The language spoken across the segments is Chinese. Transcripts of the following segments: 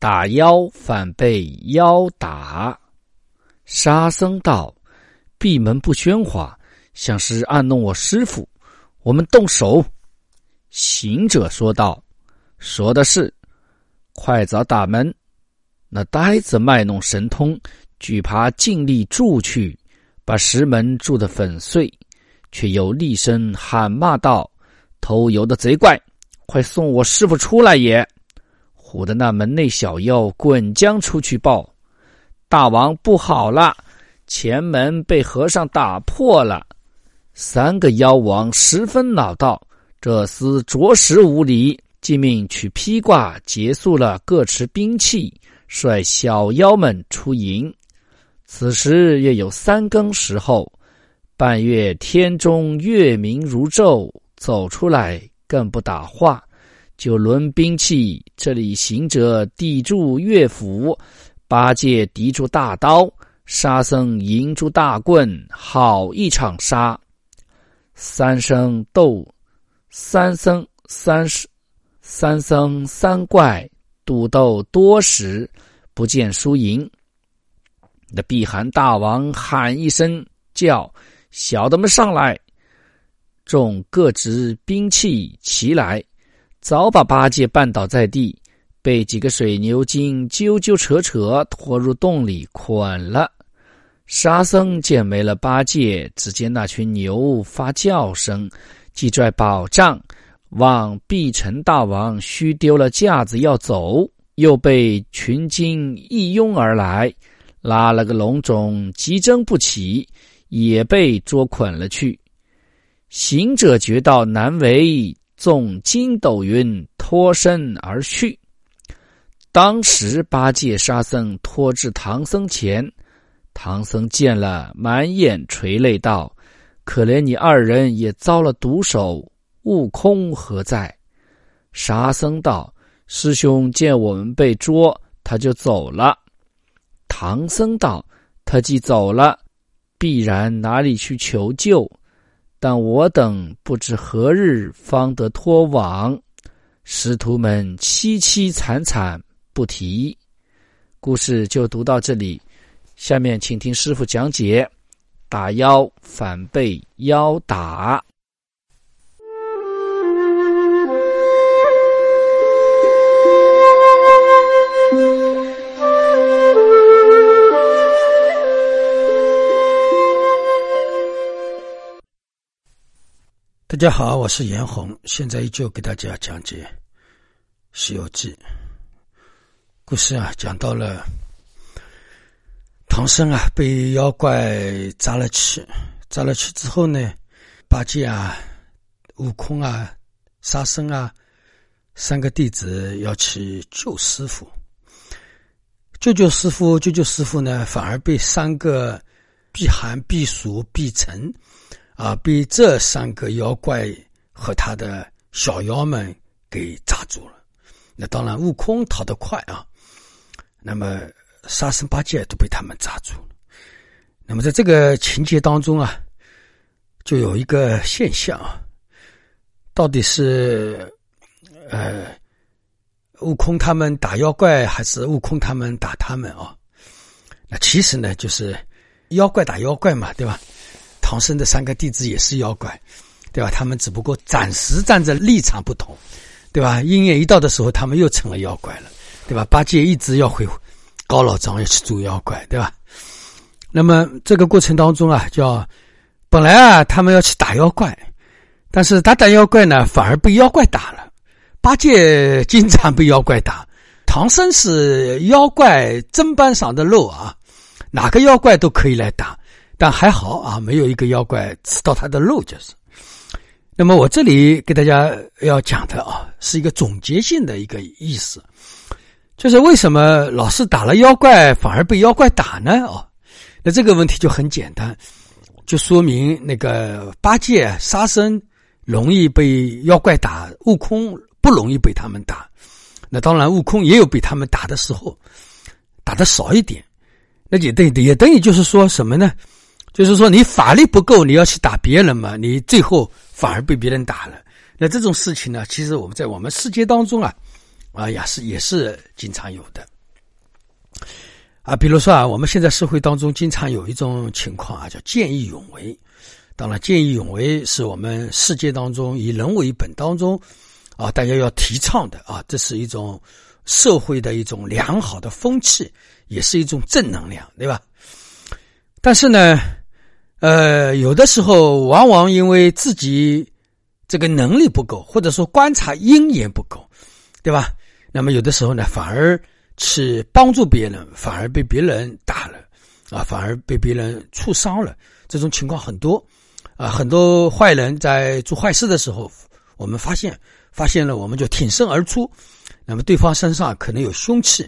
打妖反被妖打，沙僧道：“闭门不喧哗，像是暗弄我师傅。我们动手。”行者说道：“说的是，快早打门。”那呆子卖弄神通，举耙尽力筑去，把石门筑得粉碎，却又厉声喊骂道：“偷油的贼怪，快送我师傅出来也！”唬得那门内小妖滚将出去报，大王不好了，前门被和尚打破了。三个妖王十分恼道：“这厮着实无礼，即命取披挂结束了，各持兵器，率小妖们出营。此时约有三更时候，半月天中月明如昼，走出来更不打话。”就抡兵器，这里行者抵住乐斧，八戒抵住大刀，沙僧迎住大棍，好一场杀。三生斗，三僧三十，三僧三怪赌斗多时，不见输赢。那碧寒大王喊一声，叫小的们上来，众各执兵器齐来。早把八戒绊倒在地，被几个水牛精揪揪扯扯拖入洞里捆了。沙僧见没了八戒，只见那群牛发叫声，即拽宝杖往碧城大王虚丢了架子要走，又被群精一拥而来，拉了个龙种急争不起，也被捉捆了去。行者觉到难为。纵筋斗云脱身而去，当时八戒、沙僧拖至唐僧前，唐僧见了，满眼垂泪道：“可怜你二人也遭了毒手，悟空何在？”沙僧道：“师兄见我们被捉，他就走了。”唐僧道：“他既走了，必然哪里去求救。”但我等不知何日方得脱网，师徒们凄凄惨惨不提。故事就读到这里，下面请听师傅讲解：打妖反被妖打。大家好，我是严红，现在依旧给大家讲解《西游记》故事啊，讲到了唐僧啊被妖怪扎了气，扎了气之后呢，八戒啊、悟空啊、沙僧啊三个弟子要去救师傅，救救师傅，救救师傅呢，反而被三个避寒、避暑、避尘。啊！被这三个妖怪和他的小妖们给抓住了。那当然，悟空逃得快啊。那么沙僧、八戒都被他们抓住了。那么在这个情节当中啊，就有一个现象啊，到底是呃悟空他们打妖怪，还是悟空他们打他们啊？那其实呢，就是妖怪打妖怪嘛，对吧？唐僧的三个弟子也是妖怪，对吧？他们只不过暂时站在立场不同，对吧？鹰眼一到的时候，他们又成了妖怪了，对吧？八戒一直要回高老庄要去捉妖怪，对吧？那么这个过程当中啊，叫本来啊，他们要去打妖怪，但是打打妖怪呢，反而被妖怪打了。八戒经常被妖怪打，唐僧是妖怪砧板上的肉啊，哪个妖怪都可以来打。但还好啊，没有一个妖怪吃到他的肉，就是。那么我这里给大家要讲的啊，是一个总结性的一个意思，就是为什么老是打了妖怪，反而被妖怪打呢？哦，那这个问题就很简单，就说明那个八戒、沙僧容易被妖怪打，悟空不容易被他们打。那当然，悟空也有被他们打的时候，打的少一点。那也等也等于就是说什么呢？就是说你法力不够，你要去打别人嘛，你最后反而被别人打了。那这种事情呢，其实我们在我们世界当中啊，啊也是也是经常有的。啊，比如说啊，我们现在社会当中经常有一种情况啊，叫见义勇为。当然，见义勇为是我们世界当中以人为本当中。啊，大家要提倡的啊，这是一种社会的一种良好的风气，也是一种正能量，对吧？但是呢，呃，有的时候往往因为自己这个能力不够，或者说观察因缘不够，对吧？那么有的时候呢，反而去帮助别人，反而被别人打了，啊，反而被别人触伤了，这种情况很多，啊，很多坏人在做坏事的时候，我们发现。发现了，我们就挺身而出。那么对方身上可能有凶器，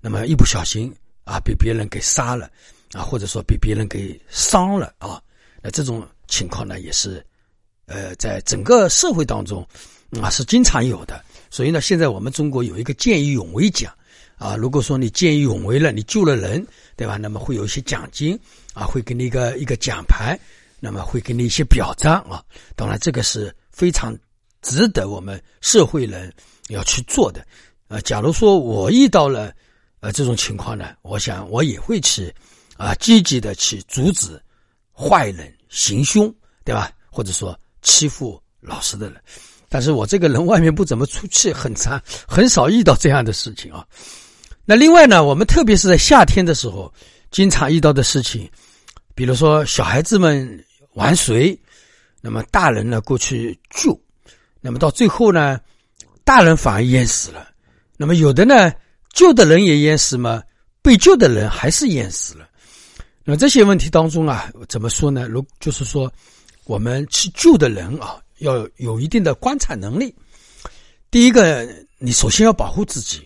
那么一不小心啊，被别人给杀了啊，或者说被别人给伤了啊。那这种情况呢，也是呃，在整个社会当中啊是经常有的。所以呢，现在我们中国有一个见义勇为奖啊，如果说你见义勇为了，你救了人，对吧？那么会有一些奖金啊，会给你一个一个奖牌，那么会给你一些表彰啊。当然，这个是非常。值得我们社会人要去做的，呃，假如说我遇到了呃这种情况呢，我想我也会去啊积极的去阻止坏人行凶，对吧？或者说欺负老实的人。但是我这个人外面不怎么出气，很长很少遇到这样的事情啊。那另外呢，我们特别是在夏天的时候，经常遇到的事情，比如说小孩子们玩水，那么大人呢过去救。那么到最后呢，大人反而淹死了。那么有的呢，救的人也淹死嘛，被救的人还是淹死了。那这些问题当中啊，怎么说呢？如就是说，我们去救的人啊，要有一定的观察能力。第一个，你首先要保护自己，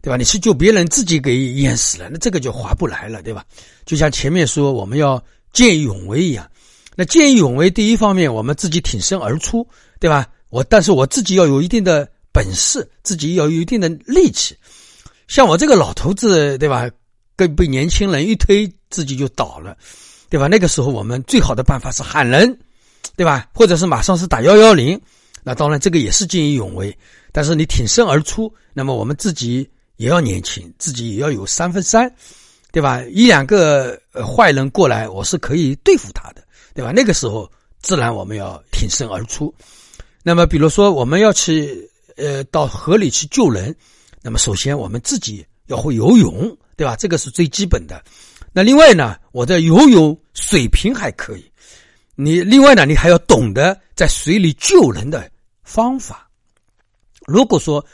对吧？你去救别人，自己给淹死了，那这个就划不来了，对吧？就像前面说，我们要见义勇为一样。那见义勇为，第一方面，我们自己挺身而出，对吧？我，但是我自己要有一定的本事，自己要有一定的力气。像我这个老头子，对吧？跟被年轻人一推，自己就倒了，对吧？那个时候，我们最好的办法是喊人，对吧？或者是马上是打幺幺零。那当然，这个也是见义勇为。但是你挺身而出，那么我们自己也要年轻，自己也要有三分三，对吧？一两个坏人过来，我是可以对付他的，对吧？那个时候，自然我们要挺身而出。那么，比如说我们要去呃到河里去救人，那么首先我们自己要会游泳，对吧？这个是最基本的。那另外呢，我的游泳水平还可以。你另外呢，你还要懂得在水里救人的方法。如果说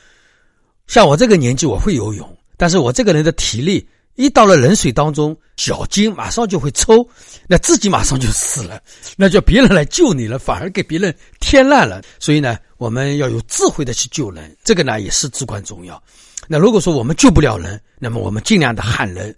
像我这个年纪我会游泳，但是我这个人的体力。一到了冷水当中，脚筋马上就会抽，那自己马上就死了，那叫别人来救你了，反而给别人添乱了。所以呢，我们要有智慧的去救人，这个呢也是至关重要。那如果说我们救不了人，那么我们尽量的喊人，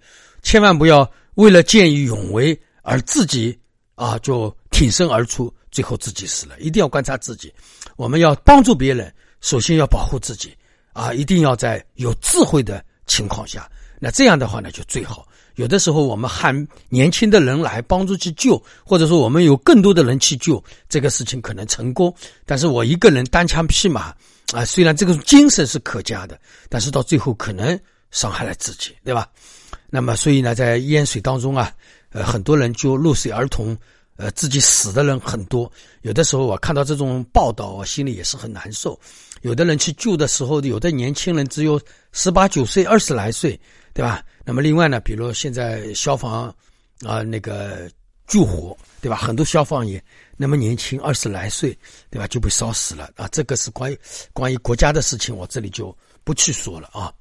千万不要为了见义勇为而自己啊就挺身而出，最后自己死了。一定要观察自己，我们要帮助别人，首先要保护自己啊，一定要在有智慧的情况下。那这样的话呢，就最好。有的时候我们喊年轻的人来帮助去救，或者说我们有更多的人去救，这个事情可能成功。但是我一个人单枪匹马啊，虽然这个精神是可嘉的，但是到最后可能伤害了自己，对吧？那么所以呢，在淹水当中啊，呃，很多人就落水儿童，呃，自己死的人很多。有的时候我看到这种报道，我心里也是很难受。有的人去救的时候，有的年轻人只有十八九岁、二十来岁。对吧？那么另外呢，比如现在消防啊，那个救火，对吧？很多消防员那么年轻，二十来岁，对吧？就被烧死了啊！这个是关于关于国家的事情，我这里就不去说了啊。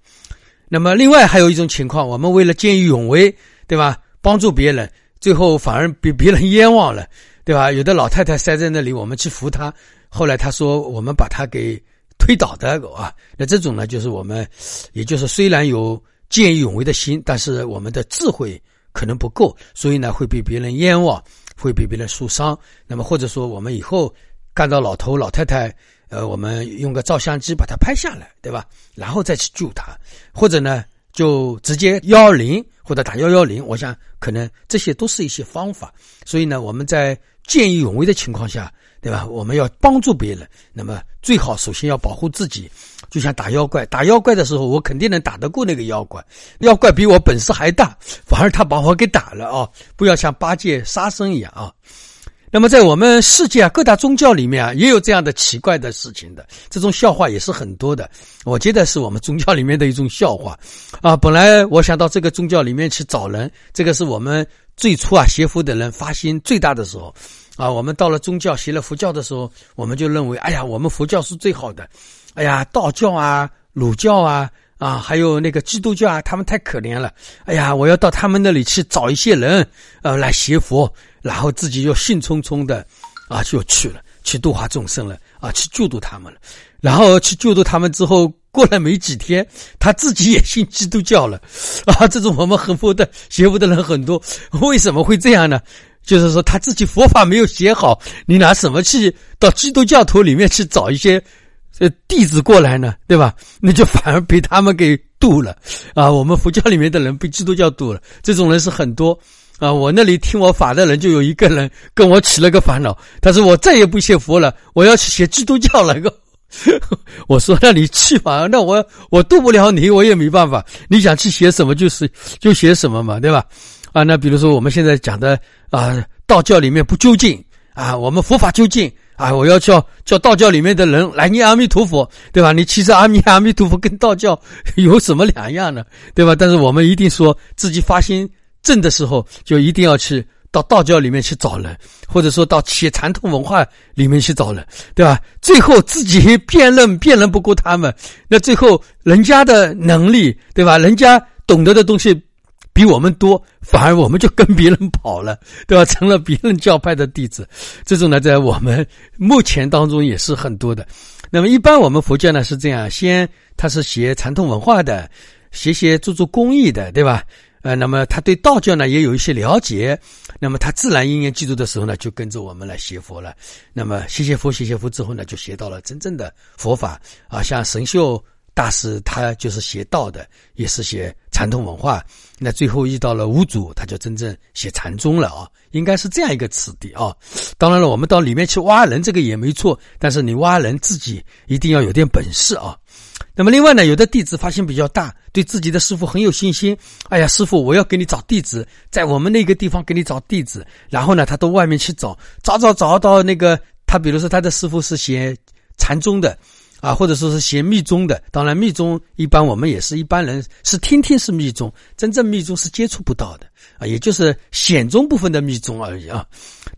那么另外还有一种情况，我们为了见义勇为，对吧？帮助别人，最后反而被 别人冤枉了，对吧？有的老太太塞在那里，我们去扶她，后来她说我们把她给推倒的啊。那这种呢，就是我们，也就是虽然有见义勇为的心，但是我们的智慧可能不够，所以呢会被别人冤枉，会被别人受伤。那么或者说我们以后看到老头老太太，呃，我们用个照相机把它拍下来，对吧？然后再去救他，或者呢就直接幺二零或者打幺幺零。我想可能这些都是一些方法。所以呢，我们在见义勇为的情况下。对吧？我们要帮助别人，那么最好首先要保护自己。就像打妖怪，打妖怪的时候，我肯定能打得过那个妖怪。妖怪比我本事还大，反而他把我给打了啊！不要像八戒、沙僧一样啊。那么在我们世界啊，各大宗教里面啊，也有这样的奇怪的事情的。这种笑话也是很多的。我觉得是我们宗教里面的一种笑话啊。本来我想到这个宗教里面去找人，这个是我们最初啊学佛的人发心最大的时候。啊，我们到了宗教，学了佛教的时候，我们就认为，哎呀，我们佛教是最好的。哎呀，道教啊、儒教啊、啊，还有那个基督教啊，他们太可怜了。哎呀，我要到他们那里去找一些人，呃，来学佛，然后自己又兴冲冲的，啊，就去了，去度化众生了，啊，去救度他们了。然后去救度他们之后，过了没几天，他自己也信基督教了。啊，这种我们很佛的学佛的人很多，为什么会这样呢？就是说他自己佛法没有写好，你拿什么去到基督教徒里面去找一些这弟子过来呢？对吧？那就反而被他们给渡了啊！我们佛教里面的人被基督教渡了，这种人是很多啊！我那里听我法的人就有一个人跟我起了个烦恼，他说我再也不学佛了，我要去写基督教了。我说那你去吧，那我我渡不了你，我也没办法。你想去写什么就是就写什么嘛，对吧？啊，那比如说我们现在讲的啊，道教里面不究竟啊，我们佛法究竟啊，我要叫叫道教里面的人来念阿弥陀佛，对吧？你其实阿弥阿弥陀佛跟道教 有什么两样呢？对吧？但是我们一定说自己发心正的时候，就一定要去到道教里面去找人，或者说到企业传统文化里面去找人，对吧？最后自己辨认辨认不过他们，那最后人家的能力，对吧？人家懂得的东西。比我们多，反而我们就跟别人跑了，对吧？成了别人教派的弟子，这种呢，在我们目前当中也是很多的。那么，一般我们佛教呢是这样：先他是学传统文化的，学学做做公益的，对吧？呃，那么他对道教呢也有一些了解，那么他自然因缘记住的时候呢，就跟着我们来学佛了。那么学学佛，学学佛之后呢，就学到了真正的佛法啊，像神秀。大师他就是写道的，也是写传统文化。那最后遇到了五祖，他就真正写禅宗了啊，应该是这样一个次第啊。当然了，我们到里面去挖人，这个也没错，但是你挖人自己一定要有点本事啊。那么另外呢，有的弟子发心比较大，对自己的师傅很有信心。哎呀，师傅，我要给你找弟子，在我们那个地方给你找弟子。然后呢，他到外面去找，找找找到那个他，比如说他的师傅是写禅宗的。啊，或者说是学密宗的，当然密宗一般我们也是一般人是听听是密宗，真正密宗是接触不到的啊，也就是显宗部分的密宗而已啊。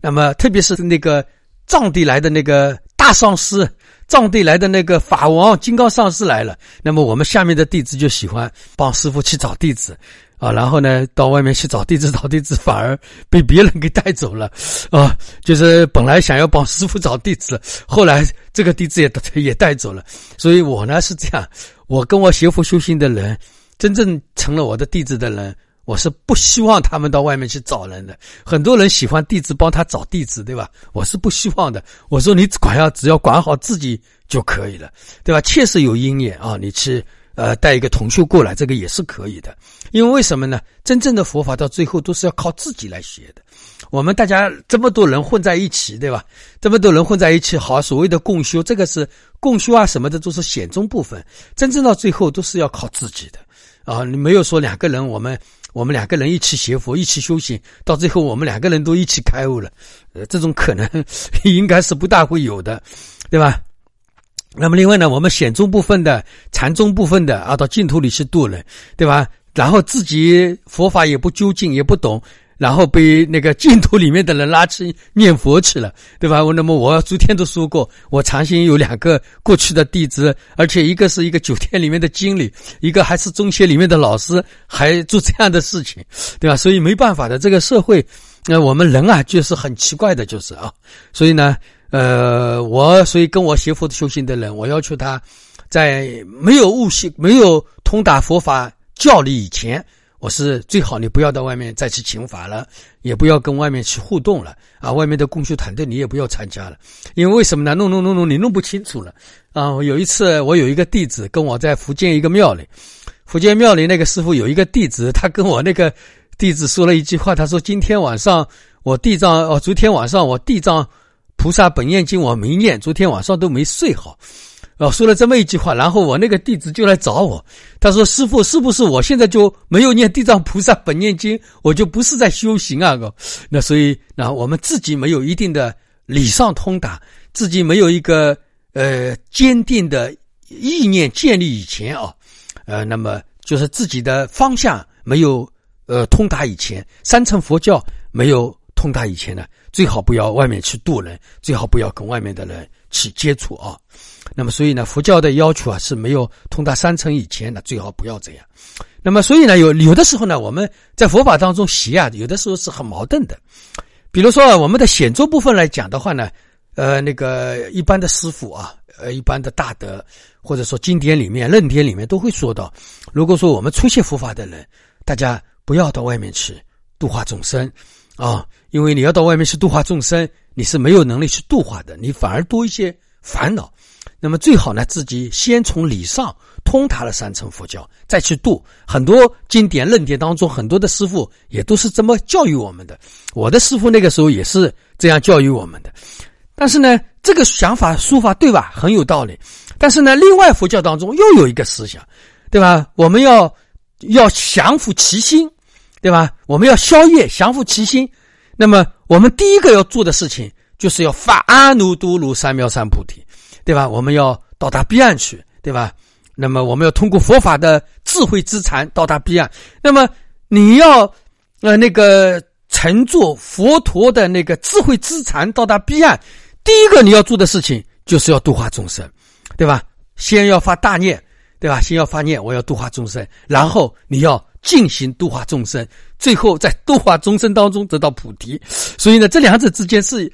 那么特别是那个藏地来的那个大上师，藏地来的那个法王金刚上师来了，那么我们下面的弟子就喜欢帮师傅去找弟子。啊，然后呢，到外面去找弟子，找弟子反而被别人给带走了，啊，就是本来想要帮师傅找弟子，后来这个弟子也也带走了。所以我呢是这样，我跟我学佛修行的人，真正成了我的弟子的人，我是不希望他们到外面去找人的。很多人喜欢弟子帮他找弟子，对吧？我是不希望的。我说你管要只要管好自己就可以了，对吧？确实有因缘啊，你去。呃，带一个同修过来，这个也是可以的。因为为什么呢？真正的佛法到最后都是要靠自己来学的。我们大家这么多人混在一起，对吧？这么多人混在一起，好，所谓的共修，这个是共修啊什么的，都是显中部分。真正到最后都是要靠自己的啊！你没有说两个人，我们我们两个人一起学佛，一起修行，到最后我们两个人都一起开悟了，呃，这种可能 应该是不大会有的，对吧？那么另外呢，我们显宗部分的、禅宗部分的啊，到净土里去度人，对吧？然后自己佛法也不究竟，也不懂，然后被那个净土里面的人拉去念佛去了，对吧？那么我昨天都说过，我长兴有两个过去的弟子，而且一个是一个酒店里面的经理，一个还是中学里面的老师，还做这样的事情，对吧？所以没办法的，这个社会，那我们人啊，就是很奇怪的，就是啊，所以呢。呃，我所以跟我学佛修行的人，我要求他在没有悟性、没有通达佛法教理以前。我是最好，你不要到外面再去请法了，也不要跟外面去互动了啊！外面的共修团队你也不要参加了，因为为什么呢？弄弄弄弄，你弄不清楚了啊！有一次，我有一个弟子跟我在福建一个庙里，福建庙里那个师傅有一个弟子，他跟我那个弟子说了一句话，他说：“今天晚上我地藏哦，昨天晚上我地藏菩萨本愿经我没念，昨天晚上都没睡好。”哦，说了这么一句话，然后我那个弟子就来找我，他说：“师傅，是不是我现在就没有念地藏菩萨本愿经，我就不是在修行啊？”，那所以，那我们自己没有一定的理上通达，自己没有一个呃坚定的意念建立以前啊，呃，那么就是自己的方向没有呃通达以前，三乘佛教没有通达以前呢，最好不要外面去度人，最好不要跟外面的人去接触啊。那么，所以呢，佛教的要求啊是没有通达三层以前呢，最好不要这样。那么，所以呢，有有的时候呢，我们在佛法当中学啊，有的时候是很矛盾的。比如说，我们的显宗部分来讲的话呢，呃，那个一般的师傅啊，呃，一般的大德，或者说经典里面、论点里面都会说到，如果说我们初学佛法的人，大家不要到外面去度化众生啊，因为你要到外面去度化众生，你是没有能力去度化的，你反而多一些烦恼。那么最好呢，自己先从理上通达了三乘佛教，再去度。很多经典论点当中，很多的师傅也都是这么教育我们的。我的师傅那个时候也是这样教育我们的。但是呢，这个想法说法对吧？很有道理。但是呢，另外佛教当中又有一个思想，对吧？我们要要降伏其心，对吧？我们要消业，降伏其心。那么我们第一个要做的事情，就是要发阿耨多罗三藐三菩提。对吧？我们要到达彼岸去，对吧？那么我们要通过佛法的智慧之禅到达彼岸。那么你要呃那个乘坐佛陀的那个智慧之禅到达彼岸，第一个你要做的事情就是要度化众生，对吧？先要发大念，对吧？先要发念，我要度化众生，然后你要进行度化众生，最后在度化众生当中得到菩提。所以呢，这两者之间是。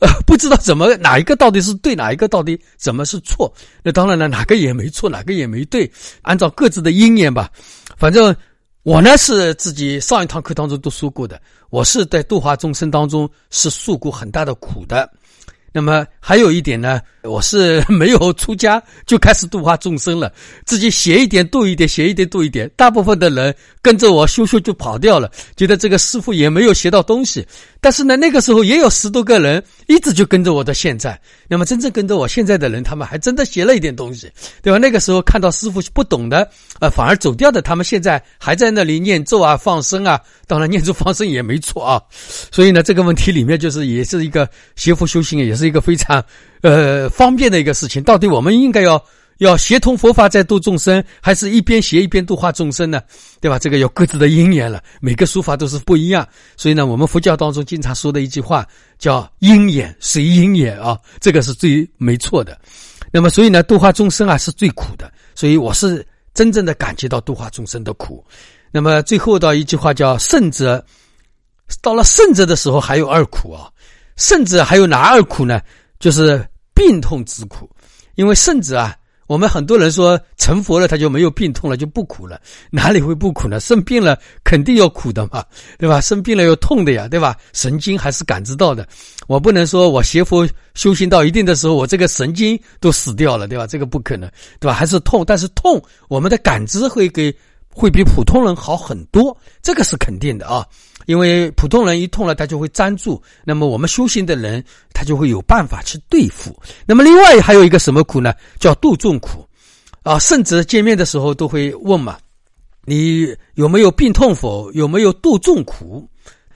呃不知道怎么哪一个到底是对，哪一个到底怎么是错？那当然了，哪个也没错，哪个也没对，按照各自的因缘吧。反正我呢是自己上一堂课当中都说过的，我是在度化众生当中是受过很大的苦的。那么还有一点呢，我是 没有出家就开始度化众生了，自己学一点度一点，学一点度一点。大部分的人跟着我修修就跑掉了，觉得这个师傅也没有学到东西。但是呢，那个时候也有十多个人一直就跟着我到现在。那么真正跟着我现在的人，他们还真的学了一点东西，对吧？那个时候看到师傅不懂的，呃，反而走掉的，他们现在还在那里念咒啊、放生啊。当然，念咒放生也没错啊。所以呢，这个问题里面就是也是一个学佛修行，也是。一个非常，呃，方便的一个事情。到底我们应该要要协同佛法在度众生，还是一边学一边度化众生呢？对吧？这个有各自的因缘了，每个说法都是不一样。所以呢，我们佛教当中经常说的一句话叫“因缘随因缘”啊，这个是最没错的。那么，所以呢，度化众生啊是最苦的。所以我是真正的感觉到度化众生的苦。那么最后到一句话叫“圣者”，到了圣者的时候还有二苦啊。甚至还有哪二苦呢？就是病痛之苦，因为圣者啊，我们很多人说成佛了他就没有病痛了，就不苦了，哪里会不苦呢？生病了肯定要苦的嘛，对吧？生病了要痛的呀，对吧？神经还是感知到的。我不能说我学佛修行到一定的时候，我这个神经都死掉了，对吧？这个不可能，对吧？还是痛，但是痛，我们的感知会给会比普通人好很多，这个是肯定的啊。因为普通人一痛了，他就会粘住。那么我们修行的人，他就会有办法去对付。那么另外还有一个什么苦呢？叫度众苦，啊，甚至见面的时候都会问嘛：你有没有病痛否？有没有度众苦？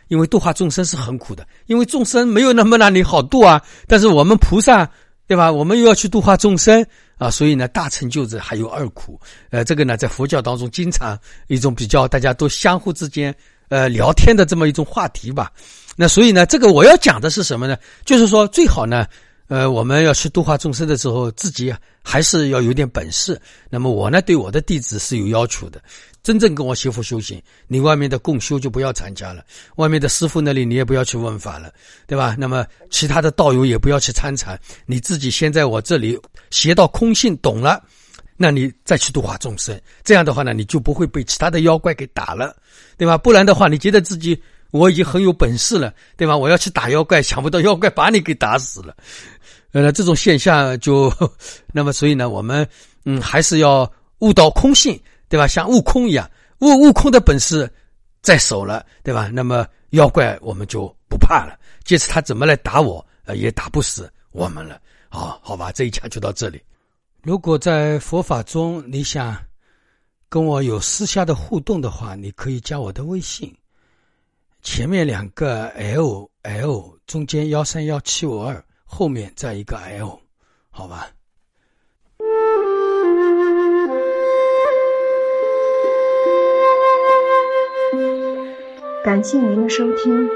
因为度化众生是很苦的，因为众生没有那么让你好度啊。但是我们菩萨，对吧？我们又要去度化众生啊，所以呢，大成就者还有二苦。呃，这个呢，在佛教当中经常一种比较，大家都相互之间。呃，聊天的这么一种话题吧，那所以呢，这个我要讲的是什么呢？就是说，最好呢，呃，我们要去度化众生的时候，自己还是要有点本事。那么我呢，对我的弟子是有要求的，真正跟我学佛修行，你外面的共修就不要参加了，外面的师傅那里你也不要去问法了，对吧？那么其他的道友也不要去参禅，你自己先在我这里学到空性懂了，那你再去度化众生。这样的话呢，你就不会被其他的妖怪给打了，对吧？不然的话，你觉得自己我已经很有本事了，对吧？我要去打妖怪，想不到妖怪把你给打死了。呃，这种现象就，那么所以呢，我们嗯还是要悟到空性，对吧？像悟空一样，悟悟空的本事在手了，对吧？那么妖怪我们就不怕了，即使他怎么来打我，呃，也打不死我们了。好，好吧，这一讲就到这里。如果在佛法中你想跟我有私下的互动的话，你可以加我的微信，前面两个 L L，中间幺三幺七五二。后面再一个 L，好吧。感谢您的收听，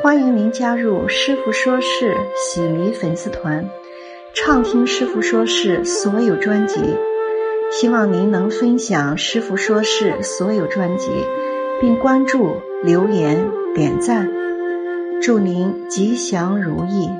欢迎您加入师傅说事喜迷粉丝团，畅听师傅说事所有专辑。希望您能分享师傅说事所有专辑，并关注、留言、点赞。祝您吉祥如意。